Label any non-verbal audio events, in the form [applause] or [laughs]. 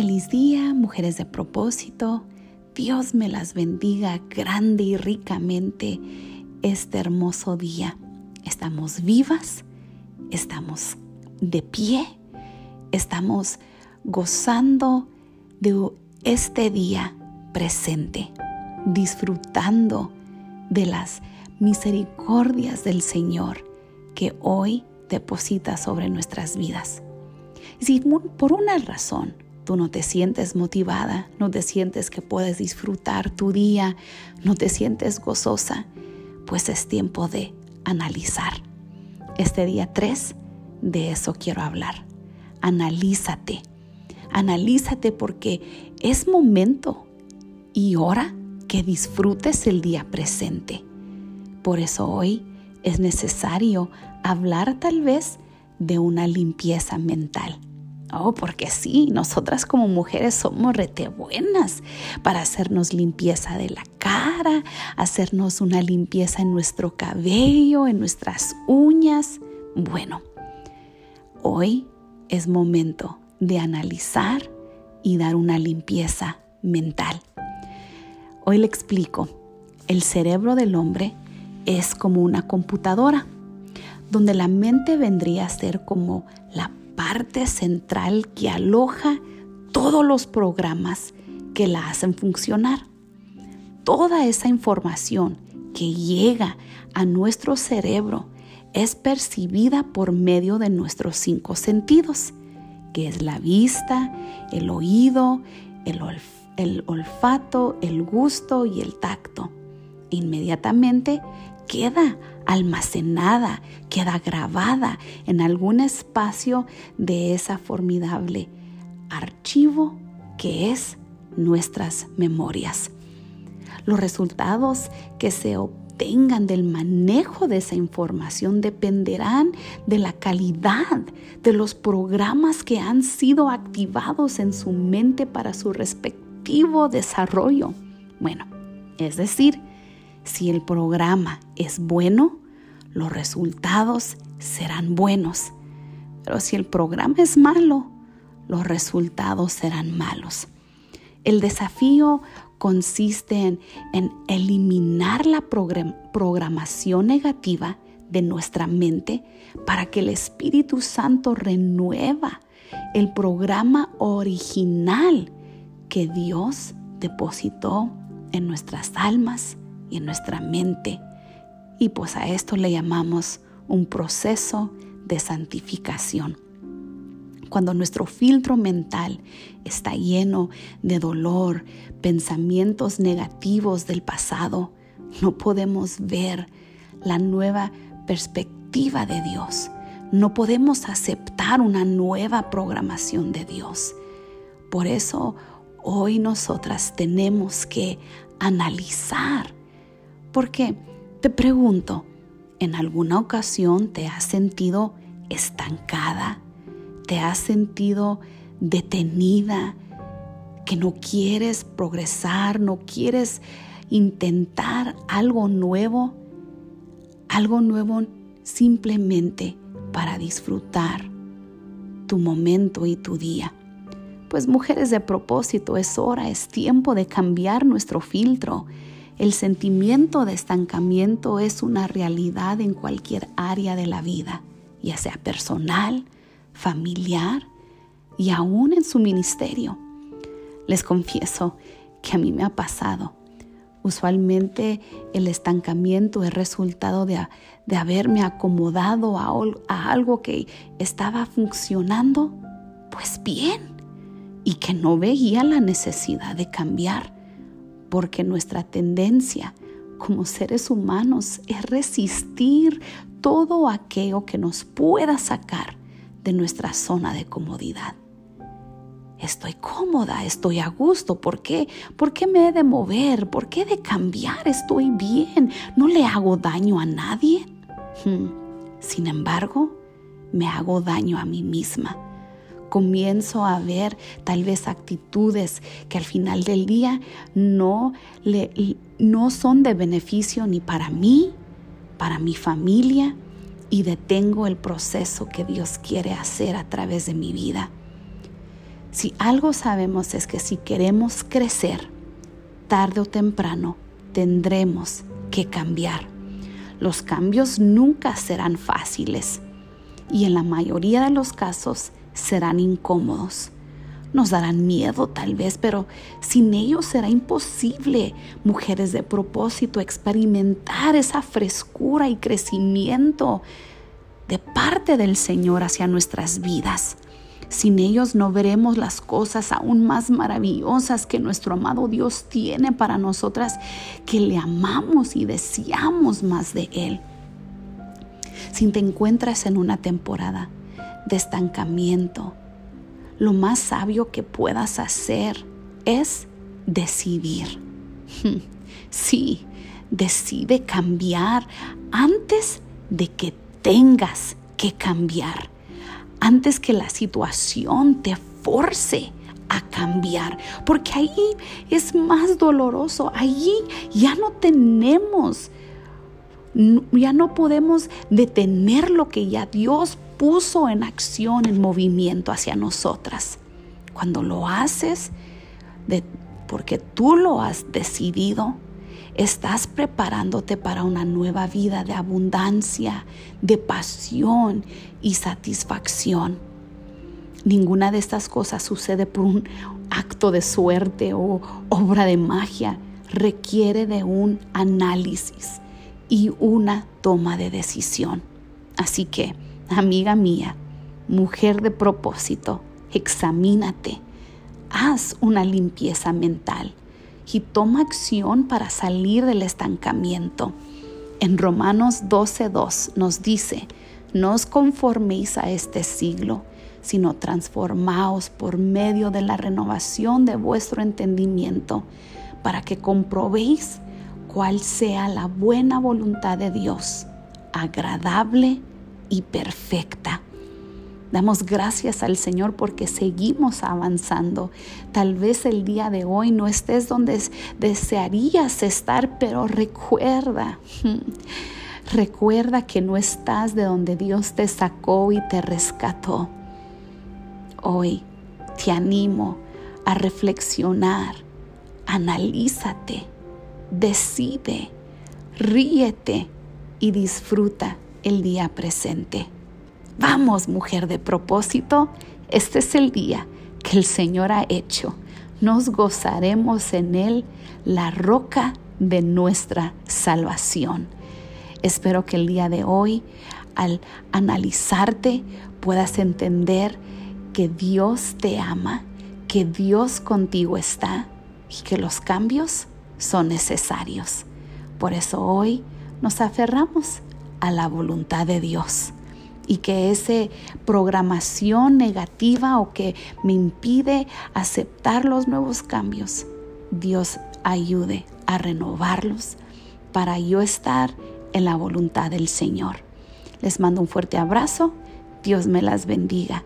Feliz día, mujeres de propósito. Dios me las bendiga grande y ricamente este hermoso día. Estamos vivas, estamos de pie, estamos gozando de este día presente, disfrutando de las misericordias del Señor que hoy deposita sobre nuestras vidas. Si por una razón tú no te sientes motivada, no te sientes que puedes disfrutar tu día, no te sientes gozosa, pues es tiempo de analizar. Este día 3, de eso quiero hablar. Analízate. Analízate porque es momento y hora que disfrutes el día presente. Por eso hoy es necesario hablar tal vez de una limpieza mental. Oh, porque sí, nosotras como mujeres somos rete buenas para hacernos limpieza de la cara, hacernos una limpieza en nuestro cabello, en nuestras uñas. Bueno, hoy es momento de analizar y dar una limpieza mental. Hoy le explico, el cerebro del hombre es como una computadora, donde la mente vendría a ser como la parte central que aloja todos los programas que la hacen funcionar. Toda esa información que llega a nuestro cerebro es percibida por medio de nuestros cinco sentidos, que es la vista, el oído, el, el olfato, el gusto y el tacto. Inmediatamente queda almacenada, queda grabada en algún espacio de esa formidable archivo que es nuestras memorias. Los resultados que se obtengan del manejo de esa información dependerán de la calidad de los programas que han sido activados en su mente para su respectivo desarrollo. Bueno, es decir, si el programa es bueno, los resultados serán buenos. Pero si el programa es malo, los resultados serán malos. El desafío consiste en, eliminar la programación negativa de nuestra mente para que el Espíritu Santo renueva el programa original que Dios depositó en nuestras almas y en nuestra mente. Y pues a esto le llamamos un proceso de santificación. Cuando nuestro filtro mental está lleno de dolor, pensamientos negativos del pasado, no podemos ver la nueva perspectiva de Dios. No podemos aceptar una nueva programación de Dios. Por eso hoy nosotras tenemos que analizar porque te pregunto, ¿en alguna ocasión te has sentido estancada? ¿Te has sentido detenida? ¿Que no quieres progresar? ¿No quieres intentar algo nuevo? Algo nuevo simplemente para disfrutar tu momento y tu día. Pues mujeres de propósito, es hora, es tiempo de cambiar nuestro filtro el sentimiento de estancamiento es una realidad en cualquier área de la vida, ya sea personal, familiar y aún en su ministerio. Les confieso que a mí me ha pasado. Usualmente el estancamiento es resultado de, haberme acomodado a, a algo que estaba funcionando pues bien y que no veía la necesidad de cambiar porque nuestra tendencia como seres humanos es resistir todo aquello que nos pueda sacar de nuestra zona de comodidad. Estoy cómoda, estoy a gusto. ¿Por qué? ¿Por qué me he de mover? ¿Por qué he de cambiar? Estoy bien. No le hago daño a nadie. Hmm. Sin embargo, me hago daño a mí misma comienzo a ver tal vez actitudes que al final del día no, le, no son de beneficio ni para mí, para mi familia, y detengo el proceso que Dios quiere hacer a través de mi vida. Si algo sabemos es que si queremos crecer, tarde o temprano tendremos que cambiar. Los cambios nunca serán fáciles y en la mayoría de los casos serán incómodos. Nos darán miedo tal vez, pero sin ellos será imposible, mujeres de propósito, experimentar esa frescura y crecimiento de parte del Señor hacia nuestras vidas. Sin ellos no veremos las cosas aún más maravillosas que nuestro amado Dios tiene para nosotras, que le amamos y deseamos más de Él. Si te encuentras en una temporada de estancamiento, lo más sabio que puedas hacer es decidir. [laughs] Sí, decide cambiar antes de que tengas que cambiar, antes que la situación te force a cambiar, porque ahí es más doloroso, allí ya no tenemos ya no podemos detener lo que ya Dios puso en acción, en movimiento hacia nosotras. Cuando lo haces, porque tú lo has decidido, estás preparándote para una nueva vida de abundancia, de pasión y satisfacción. Ninguna de estas cosas sucede por un acto de suerte o obra de magia. Requiere de un análisis y una toma de decisión. Así que, amiga mía, mujer de propósito, examínate, haz una limpieza mental y toma acción para salir del estancamiento. En Romanos 12.2 nos dice, no os conforméis a este siglo, sino transformaos por medio de la renovación de vuestro entendimiento, para que comprobéis cuál sea la buena voluntad de Dios, agradable y perfecta. Damos gracias al Señor porque seguimos avanzando. Tal vez el día de hoy no estés donde desearías estar, pero recuerda, [laughs] recuerda que no estás de donde Dios te sacó y te rescató. Hoy te animo a reflexionar, analízate decide, ríete y disfruta el día presente. Vamos, mujer de propósito, este es el día que el Señor ha hecho. Nos gozaremos en Él, la roca de nuestra salvación. Espero que el día de hoy, al analizarte, puedas entender que Dios te ama, que Dios contigo está y que los cambios son necesarios. Por eso hoy nos aferramos a la voluntad de Dios y que esa programación negativa o que me impide aceptar los nuevos cambios, Dios ayude a renovarlos para yo estar en la voluntad del Señor. Les mando un fuerte abrazo. Dios me las bendiga.